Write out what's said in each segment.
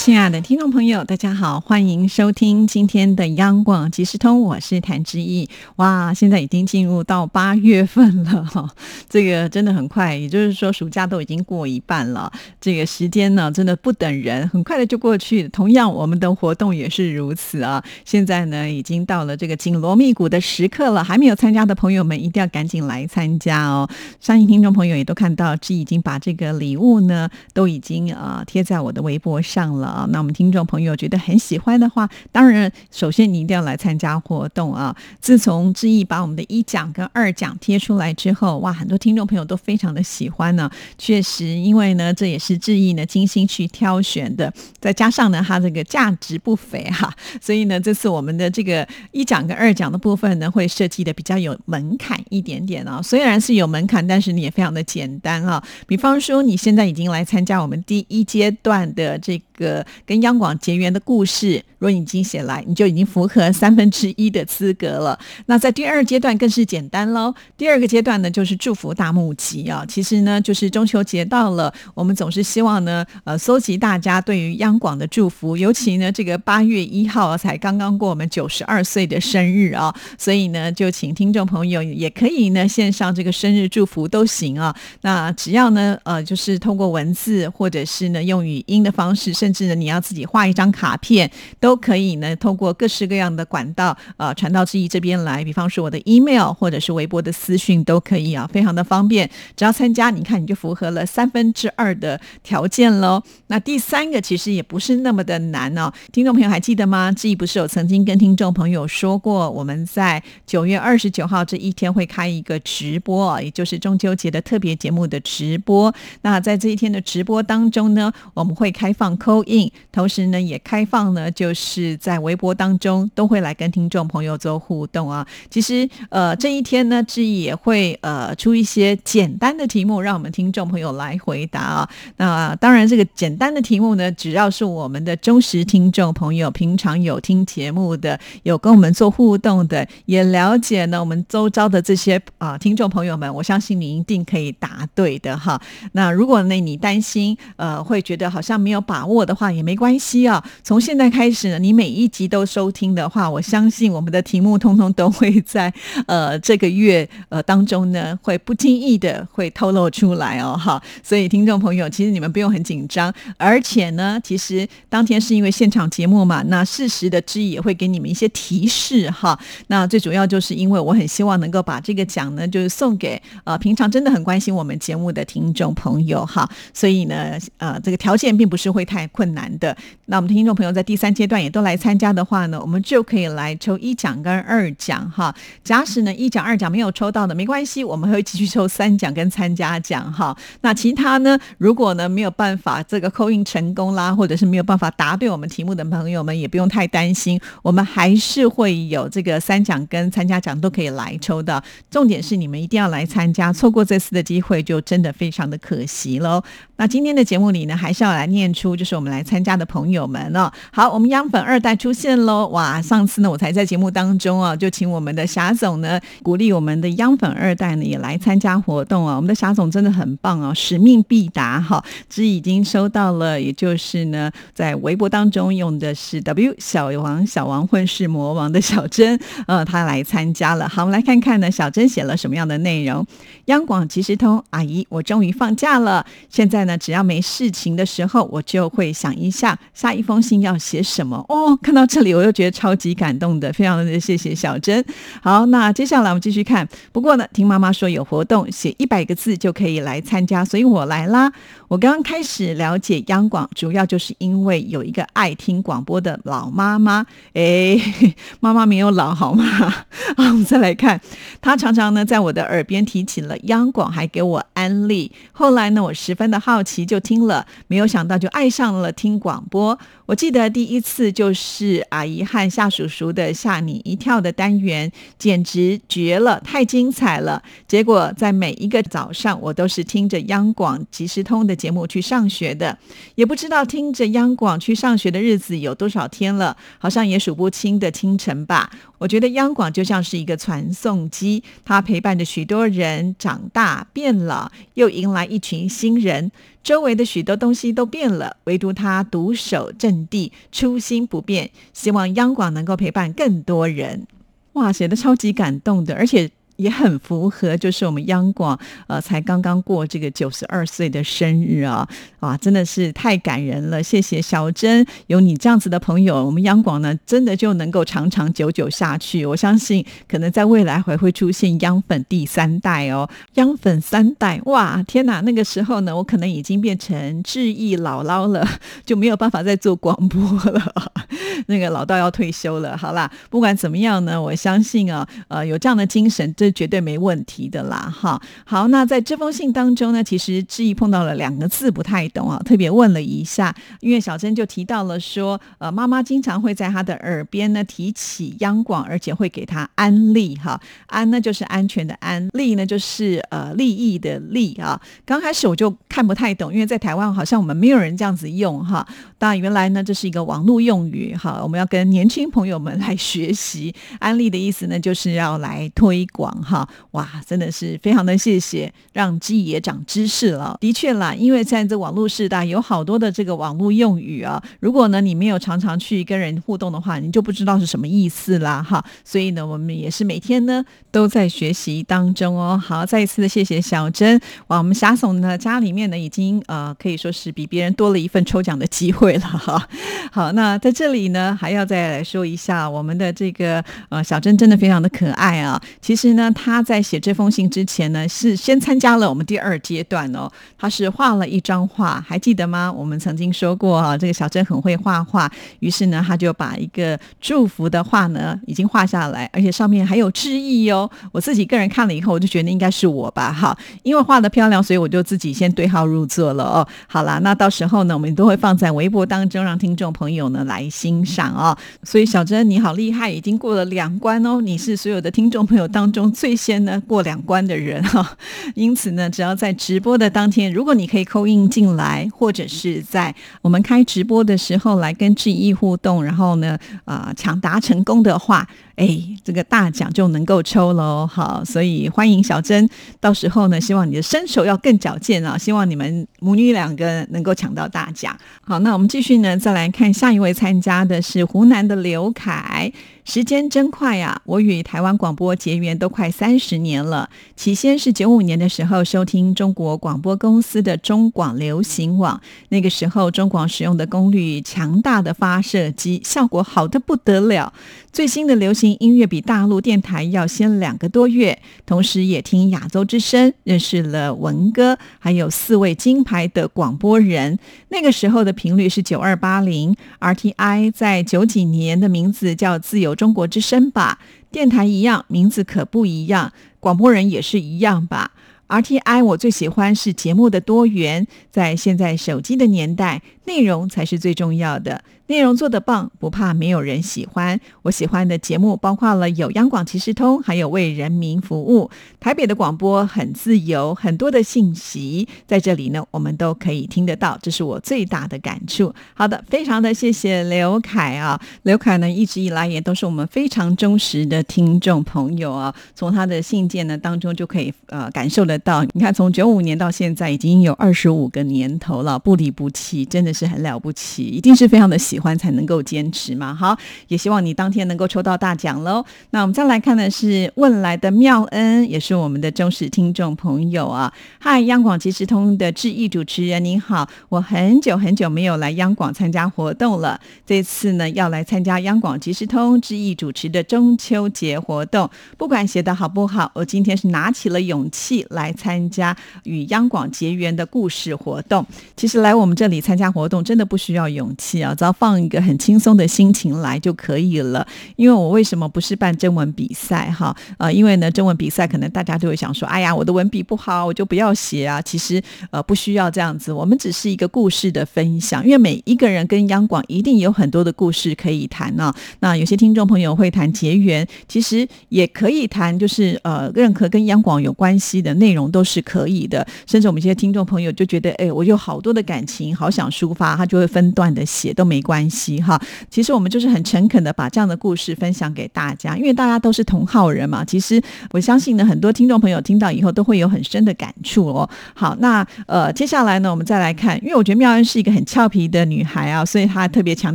亲爱的听众朋友，大家好，欢迎收听今天的央广即时通，我是谭志毅。哇，现在已经进入到八月份了哈，这个真的很快，也就是说暑假都已经过一半了，这个时间呢真的不等人，很快的就过去。同样，我们的活动也是如此啊。现在呢已经到了这个紧锣密鼓的时刻了，还没有参加的朋友们一定要赶紧来参加哦。相信听众朋友也都看到，志已经把这个礼物呢都已经啊贴在我的微博上了。啊，那我们听众朋友觉得很喜欢的话，当然首先你一定要来参加活动啊！自从志毅把我们的一奖跟二奖贴出来之后，哇，很多听众朋友都非常的喜欢呢。确实，因为呢，这也是志毅呢精心去挑选的，再加上呢，它这个价值不菲哈，所以呢，这次我们的这个一奖跟二奖的部分呢，会设计的比较有门槛一点点啊。虽然是有门槛，但是你也非常的简单啊。比方说，你现在已经来参加我们第一阶段的这个。跟央广结缘的故事，若你已经写来，你就已经符合三分之一的资格了。那在第二阶段更是简单喽。第二个阶段呢，就是祝福大募集啊。其实呢，就是中秋节到了，我们总是希望呢，呃，搜集大家对于央广的祝福。尤其呢，这个八月一号才刚刚过我们九十二岁的生日啊，所以呢，就请听众朋友也可以呢，线上这个生日祝福都行啊。那只要呢，呃，就是通过文字或者是呢用语音的方式，甚甚至。你要自己画一张卡片，都可以呢。通过各式各样的管道，呃，传到志毅这边来。比方说我的 email 或者是微博的私讯都可以啊，非常的方便。只要参加，你看你就符合了三分之二的条件喽。那第三个其实也不是那么的难哦。听众朋友还记得吗？志毅不是有曾经跟听众朋友说过，我们在九月二十九号这一天会开一个直播，也就是中秋节的特别节目的直播。那在这一天的直播当中呢，我们会开放扣印。同时呢，也开放呢，就是在微博当中都会来跟听众朋友做互动啊。其实，呃，这一天呢，志毅也会呃出一些简单的题目，让我们听众朋友来回答啊。那当然，这个简单的题目呢，只要是我们的忠实听众朋友，平常有听节目的，有跟我们做互动的，也了解呢我们周遭的这些啊听众朋友们，我相信你一定可以答对的哈。那如果呢你担心呃会觉得好像没有把握的话，也没关系啊！从现在开始呢，你每一集都收听的话，我相信我们的题目通通都会在呃这个月呃当中呢，会不经意的会透露出来哦，哈！所以听众朋友，其实你们不用很紧张，而且呢，其实当天是因为现场节目嘛，那适时的知意也会给你们一些提示哈。那最主要就是因为我很希望能够把这个奖呢，就是送给呃平常真的很关心我们节目的听众朋友哈。所以呢，呃，这个条件并不是会太困难。的，那我们的听众朋友在第三阶段也都来参加的话呢，我们就可以来抽一奖跟二奖哈。假使呢一奖二奖没有抽到的，没关系，我们会继续抽三奖跟参加奖哈。那其他呢，如果呢没有办法这个扣印成功啦，或者是没有办法答对我们题目的朋友们，也不用太担心，我们还是会有这个三奖跟参加奖都可以来抽的。重点是你们一定要来参加，错过这次的机会就真的非常的可惜喽。那今天的节目里呢，还是要来念出，就是我们来。参加的朋友们呢？好，我们央粉二代出现喽！哇，上次呢，我才在节目当中啊，就请我们的霞总呢，鼓励我们的央粉二代呢，也来参加活动啊。我们的霞总真的很棒啊，使命必达哈！这已经收到了，也就是呢，在微博当中用的是 W 小王小王混世魔王的小珍，呃，他来参加了。好，我们来看看呢，小珍写了什么样的内容。央广即时通阿姨，我终于放假了。现在呢，只要没事情的时候，我就会想。一下下一封信要写什么哦？看到这里我又觉得超级感动的，非常的谢谢小珍。好，那接下来我们继续看。不过呢，听妈妈说有活动，写一百个字就可以来参加，所以我来啦。我刚刚开始了解央广，主要就是因为有一个爱听广播的老妈妈。哎，妈妈没有老好吗？好，我们再来看，她常常呢在我的耳边提起了央广，还给我。安利。后来呢，我十分的好奇，就听了，没有想到就爱上了听广播。我记得第一次就是阿姨和夏叔叔的吓你一跳的单元，简直绝了，太精彩了。结果在每一个早上，我都是听着央广即时通的节目去上学的，也不知道听着央广去上学的日子有多少天了，好像也数不清的清晨吧。我觉得央广就像是一个传送机，它陪伴着许多人长大变老，又迎来一群新人。周围的许多东西都变了，唯独他独守阵地，初心不变。希望央广能够陪伴更多人。哇，写的超级感动的，而且。也很符合，就是我们央广呃，才刚刚过这个九十二岁的生日啊，哇，真的是太感人了！谢谢小珍，有你这样子的朋友，我们央广呢，真的就能够长长久久下去。我相信，可能在未来还会出现央粉第三代哦，央粉三代，哇，天哪！那个时候呢，我可能已经变成志毅姥姥了，就没有办法再做广播了，那个老道要退休了。好啦，不管怎么样呢，我相信啊，呃，有这样的精神，这绝对没问题的啦，哈。好，那在这封信当中呢，其实志毅碰到了两个字不太懂啊，特别问了一下，因为小珍就提到了说，呃，妈妈经常会在他的耳边呢提起央广，而且会给他安利，哈，安呢就是安全的安，利呢就是呃利益的利啊。刚开始我就看不太懂，因为在台湾好像我们没有人这样子用，哈。当然原来呢这是一个网络用语，哈，我们要跟年轻朋友们来学习。安利的意思呢，就是要来推广。哈哇，真的是非常的谢谢，让鸡也长知识了。的确啦，因为在这网络时代，有好多的这个网络用语啊。如果呢你没有常常去跟人互动的话，你就不知道是什么意思啦。哈，所以呢，我们也是每天呢都在学习当中哦。好，再一次的谢谢小珍。哇，我们霞总呢家里面呢已经呃可以说是比别人多了一份抽奖的机会了哈。好，那在这里呢还要再来说一下我们的这个呃小珍真的非常的可爱啊。其实呢。他在写这封信之前呢，是先参加了我们第二阶段哦。他是画了一张画，还记得吗？我们曾经说过啊，这个小珍很会画画。于是呢，他就把一个祝福的画呢，已经画下来，而且上面还有致意哦。我自己个人看了以后，我就觉得应该是我吧，哈，因为画的漂亮，所以我就自己先对号入座了哦。好啦，那到时候呢，我们都会放在微博当中，让听众朋友呢来欣赏哦。所以小珍你好厉害，已经过了两关哦，你是所有的听众朋友当中。最先呢过两关的人 哈，因此呢，只要在直播的当天，如果你可以扣印进来，或者是在我们开直播的时候来跟志毅互动，然后呢，啊抢答成功的话。哎，这个大奖就能够抽喽！好，所以欢迎小珍，到时候呢，希望你的身手要更矫健啊！希望你们母女两个能够抢到大奖。好，那我们继续呢，再来看下一位参加的是湖南的刘凯。时间真快呀！我与台湾广播结缘都快三十年了。起先是九五年的时候收听中国广播公司的中广流行网，那个时候中广使用的功率强大的发射机，效果好的不得了。最新的流行音乐比大陆电台要先两个多月，同时也听亚洲之声，认识了文哥，还有四位金牌的广播人。那个时候的频率是九二八零，RTI 在九几年的名字叫自由中国之声吧，电台一样，名字可不一样，广播人也是一样吧。RTI 我最喜欢是节目的多元，在现在手机的年代，内容才是最重要的。内容做得棒，不怕没有人喜欢。我喜欢的节目包括了有央广即时通，还有为人民服务。台北的广播很自由，很多的信息在这里呢，我们都可以听得到，这是我最大的感触。好的，非常的谢谢刘凯啊，刘凯呢一直以来也都是我们非常忠实的听众朋友啊，从他的信件呢当中就可以呃感受得到。你看，从九五年到现在已经有二十五个年头了，不离不弃，真的是很了不起，一定是非常的喜。欢才能够坚持嘛，好，也希望你当天能够抽到大奖喽。那我们再来看的是问来的妙恩，也是我们的忠实听众朋友啊。嗨，央广即时通的志毅主持人您好，我很久很久没有来央广参加活动了，这次呢要来参加央广即时通志毅主持的中秋节活动。不管写的好不好，我今天是拿起了勇气来参加与央广结缘的故事活动。其实来我们这里参加活动真的不需要勇气啊，只要放放一个很轻松的心情来就可以了。因为我为什么不是办征文比赛哈？呃，因为呢，征文比赛可能大家就会想说，哎呀，我的文笔不好，我就不要写啊。其实呃，不需要这样子，我们只是一个故事的分享。因为每一个人跟央广一定有很多的故事可以谈呢。那有些听众朋友会谈结缘，其实也可以谈，就是呃，任何跟央广有关系的内容都是可以的。甚至我们一些听众朋友就觉得，哎，我有好多的感情，好想抒发，他就会分段的写，都没关关系哈。其实我们就是很诚恳的把这样的故事分享给大家，因为大家都是同好人嘛。其实我相信呢，很多听众朋友听到以后都会有很深的感触哦。好，那呃，接下来呢，我们再来看，因为我觉得妙恩是一个很俏皮的女孩啊，所以她特别强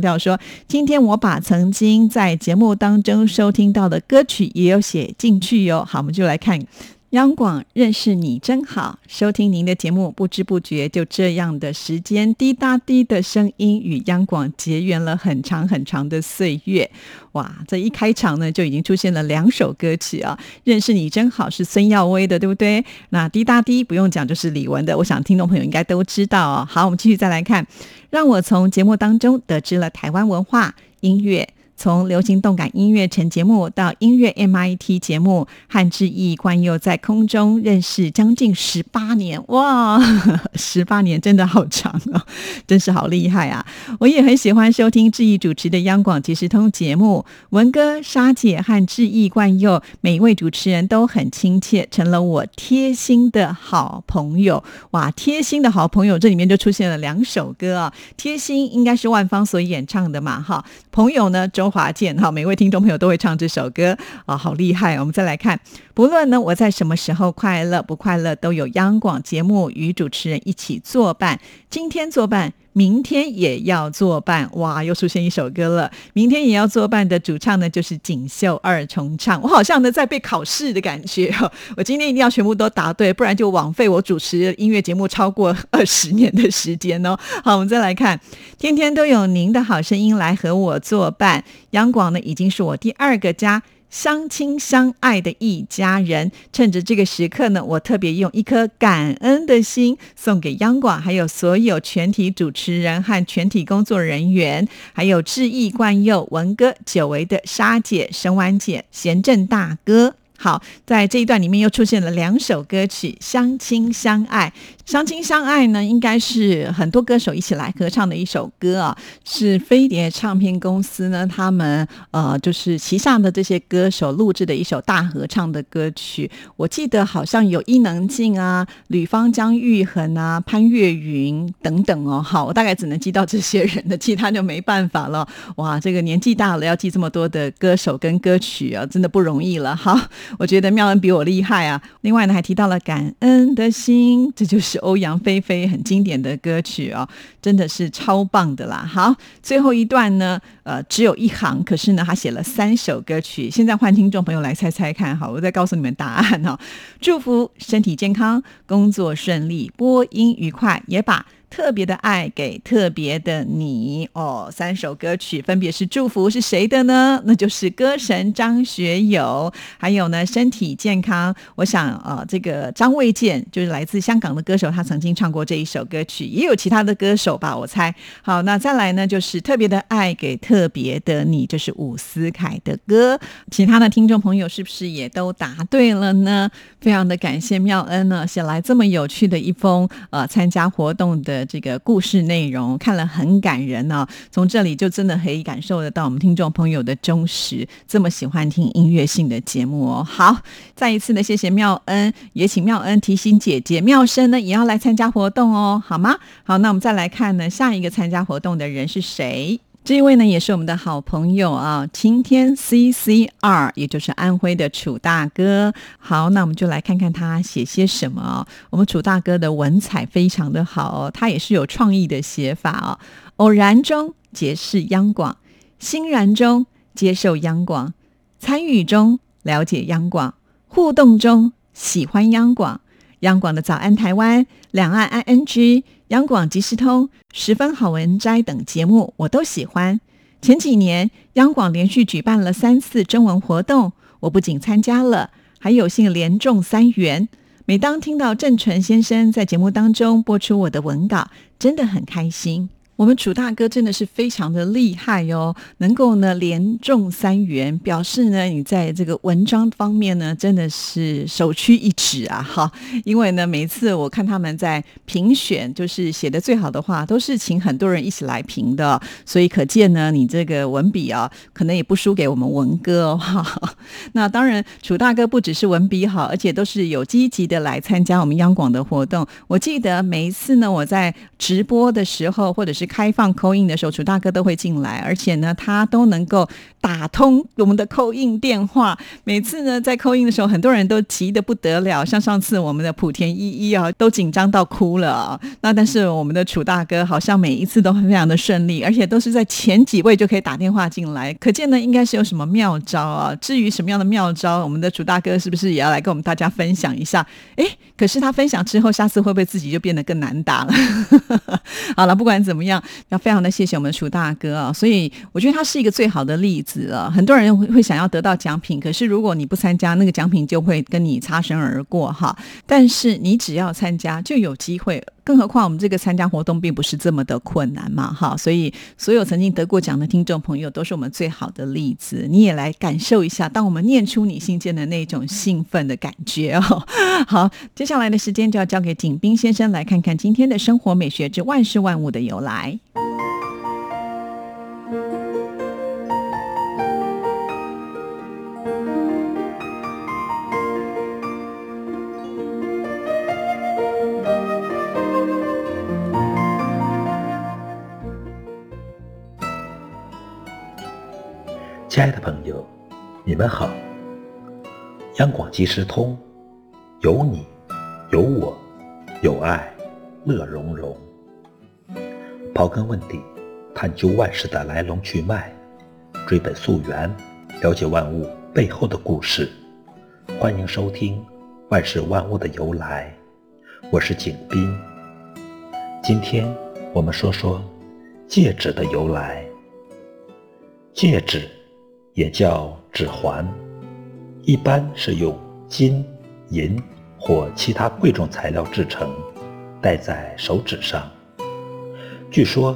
调说，今天我把曾经在节目当中收听到的歌曲也有写进去哟。好，我们就来看。央广认识你真好，收听您的节目，不知不觉就这样的时间，滴答滴的声音与央广结缘了很长很长的岁月。哇，这一开场呢，就已经出现了两首歌曲啊！认识你真好是孙耀威的，对不对？那滴答滴不用讲，就是李玟的。我想听众朋友应该都知道哦。好，我们继续再来看，让我从节目当中得知了台湾文化音乐。从流行动感音乐城节目到音乐 MIT 节目，和志毅、冠佑在空中认识将近十八年，哇，十八年真的好长啊，真是好厉害啊！我也很喜欢收听志毅主持的央广即时通节目，文哥、沙姐和志毅、冠佑每一位主持人都很亲切，成了我贴心的好朋友。哇，贴心的好朋友，这里面就出现了两首歌啊，贴心应该是万芳所演唱的嘛，哈，朋友呢华健哈，每位听众朋友都会唱这首歌啊，好厉害！我们再来看，不论呢我在什么时候快乐不快乐，都有央广节目与主持人一起作伴。今天作伴。明天也要作伴，哇，又出现一首歌了。明天也要作伴的主唱呢，就是锦绣二重唱。我好像呢在被考试的感觉，我今天一定要全部都答对，不然就枉费我主持音乐节目超过 二十年的时间哦。好，我们再来看，天天都有您的好声音来和我作伴。央广呢，已经是我第二个家。相亲相爱的一家人，趁着这个时刻呢，我特别用一颗感恩的心送给央广，还有所有全体主持人和全体工作人员，还有志毅、冠佑、文哥、久违的沙姐、沈婉姐、贤正大哥。好，在这一段里面又出现了两首歌曲《相亲相爱》。《相亲相爱》呢，应该是很多歌手一起来合唱的一首歌啊，是飞碟唱片公司呢，他们呃就是旗下的这些歌手录制的一首大合唱的歌曲。我记得好像有伊能静啊、吕方、江玉恒啊、潘越云等等哦。好，我大概只能记到这些人的，其他就没办法了。哇，这个年纪大了要记这么多的歌手跟歌曲啊，真的不容易了。好，我觉得妙恩比我厉害啊。另外呢，还提到了感恩的心，这就是。欧阳菲菲很经典的歌曲哦，真的是超棒的啦！好，最后一段呢，呃，只有一行，可是呢，他写了三首歌曲。现在换听众朋友来猜猜看，好，我再告诉你们答案哦。祝福身体健康，工作顺利，播音愉快，也把。特别的爱给特别的你哦，三首歌曲分别是祝福是谁的呢？那就是歌神张学友，还有呢身体健康。我想呃，这个张卫健就是来自香港的歌手，他曾经唱过这一首歌曲，也有其他的歌手吧，我猜。好，那再来呢就是特别的爱给特别的你，就是伍思凯的歌。其他的听众朋友是不是也都答对了呢？非常的感谢妙恩呢写来这么有趣的一封呃参加活动的。这个故事内容看了很感人呢，从这里就真的可以感受得到我们听众朋友的忠实，这么喜欢听音乐性的节目哦。好，再一次呢谢谢妙恩，也请妙恩提醒姐姐妙生呢也要来参加活动哦，好吗？好，那我们再来看呢，下一个参加活动的人是谁？这一位呢，也是我们的好朋友啊，晴天 C C R，也就是安徽的楚大哥。好，那我们就来看看他写些什么哦。我们楚大哥的文采非常的好哦，他也是有创意的写法哦。偶然中结识央广，欣然中接受央广，参与中了解央广，互动中喜欢央广。央广的早安台湾、两岸 I N G、央广即时通、十分好文摘等节目我都喜欢。前几年央广连续举办了三次征文活动，我不仅参加了，还有幸连中三元。每当听到郑纯先生在节目当中播出我的文稿，真的很开心。我们楚大哥真的是非常的厉害哟，能够呢连中三元，表示呢你在这个文章方面呢真的是首屈一指啊！哈，因为呢每次我看他们在评选，就是写的最好的话，都是请很多人一起来评的，所以可见呢你这个文笔啊，可能也不输给我们文哥哈。那当然，楚大哥不只是文笔好，而且都是有积极的来参加我们央广的活动。我记得每一次呢我在直播的时候，或者是开放扣印的时候，楚大哥都会进来，而且呢，他都能够打通我们的扣印电话。每次呢，在扣印的时候，很多人都急得不得了，像上次我们的莆田依依啊，都紧张到哭了。那但是我们的楚大哥好像每一次都非常的顺利，而且都是在前几位就可以打电话进来，可见呢，应该是有什么妙招啊。至于什么样的妙招，我们的楚大哥是不是也要来跟我们大家分享一下？哎，可是他分享之后，下次会不会自己就变得更难打了？好了，不管怎么样。要非常的谢谢我们鼠大哥啊，所以我觉得他是一个最好的例子了。很多人会会想要得到奖品，可是如果你不参加，那个奖品就会跟你擦身而过哈。但是你只要参加就有机会，更何况我们这个参加活动并不是这么的困难嘛哈。所以所有曾经得过奖的听众朋友都是我们最好的例子。你也来感受一下，当我们念出你信件的那种兴奋的感觉哦。好，接下来的时间就要交给景斌先生来看看今天的生活美学之万事万物的由来。亲爱的朋友，你们好。央广即时通，有你，有我，有爱，乐融融。刨根问底，探究万事的来龙去脉，追本溯源，了解万物背后的故事。欢迎收听《万事万物的由来》，我是景斌。今天我们说说戒指的由来。戒指。也叫指环，一般是用金、银或其他贵重材料制成，戴在手指上。据说，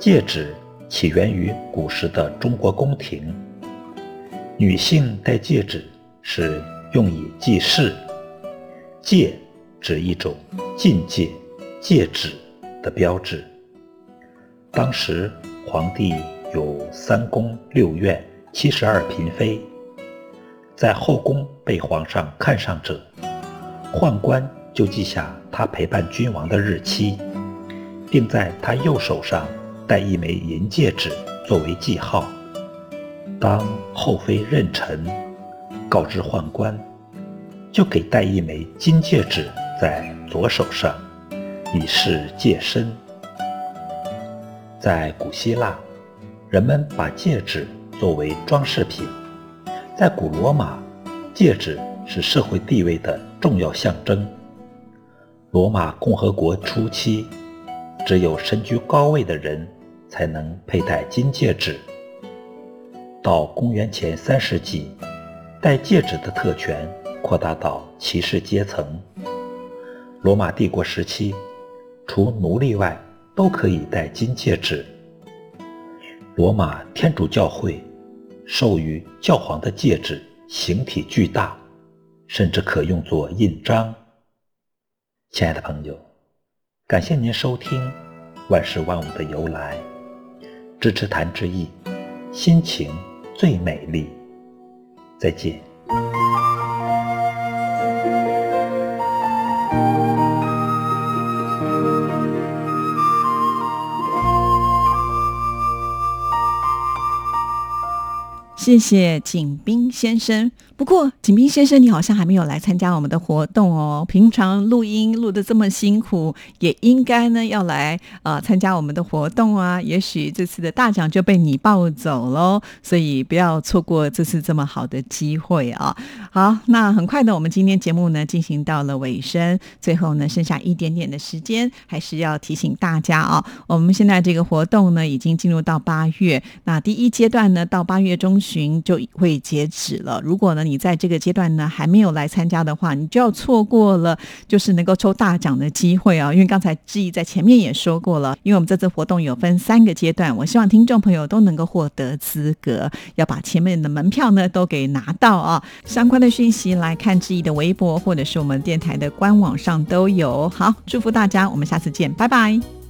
戒指起源于古时的中国宫廷，女性戴戒指是用以记事。戒指一种禁戒、戒指的标志。当时皇帝有三宫六院。七十二嫔妃，在后宫被皇上看上者，宦官就记下他陪伴君王的日期，并在他右手上戴一枚银戒指作为记号。当后妃妊娠，告知宦官，就给戴一枚金戒指在左手上，以示戒身。在古希腊，人们把戒指。作为装饰品，在古罗马，戒指是社会地位的重要象征。罗马共和国初期，只有身居高位的人才能佩戴金戒指。到公元前三世纪，戴戒指的特权扩大到骑士阶层。罗马帝国时期，除奴隶外，都可以戴金戒指。罗马天主教会授予教皇的戒指形体巨大，甚至可用作印章。亲爱的朋友，感谢您收听《万事万物的由来》，支持谭志毅，心情最美丽。再见。谢谢景斌先生。不过，景斌先生，你好像还没有来参加我们的活动哦。平常录音录的这么辛苦，也应该呢要来啊参加我们的活动啊。也许这次的大奖就被你抱走喽，所以不要错过这次这么好的机会啊。好，那很快的，我们今天节目呢进行到了尾声，最后呢剩下一点点的时间，还是要提醒大家啊，我们现在这个活动呢已经进入到八月，那第一阶段呢到八月中旬。旬就会截止了。如果呢你在这个阶段呢还没有来参加的话，你就要错过了就是能够抽大奖的机会啊！因为刚才志毅在前面也说过了，因为我们这次活动有分三个阶段，我希望听众朋友都能够获得资格，要把前面的门票呢都给拿到啊！相关的讯息来看志毅的微博或者是我们电台的官网上都有。好，祝福大家，我们下次见，拜拜。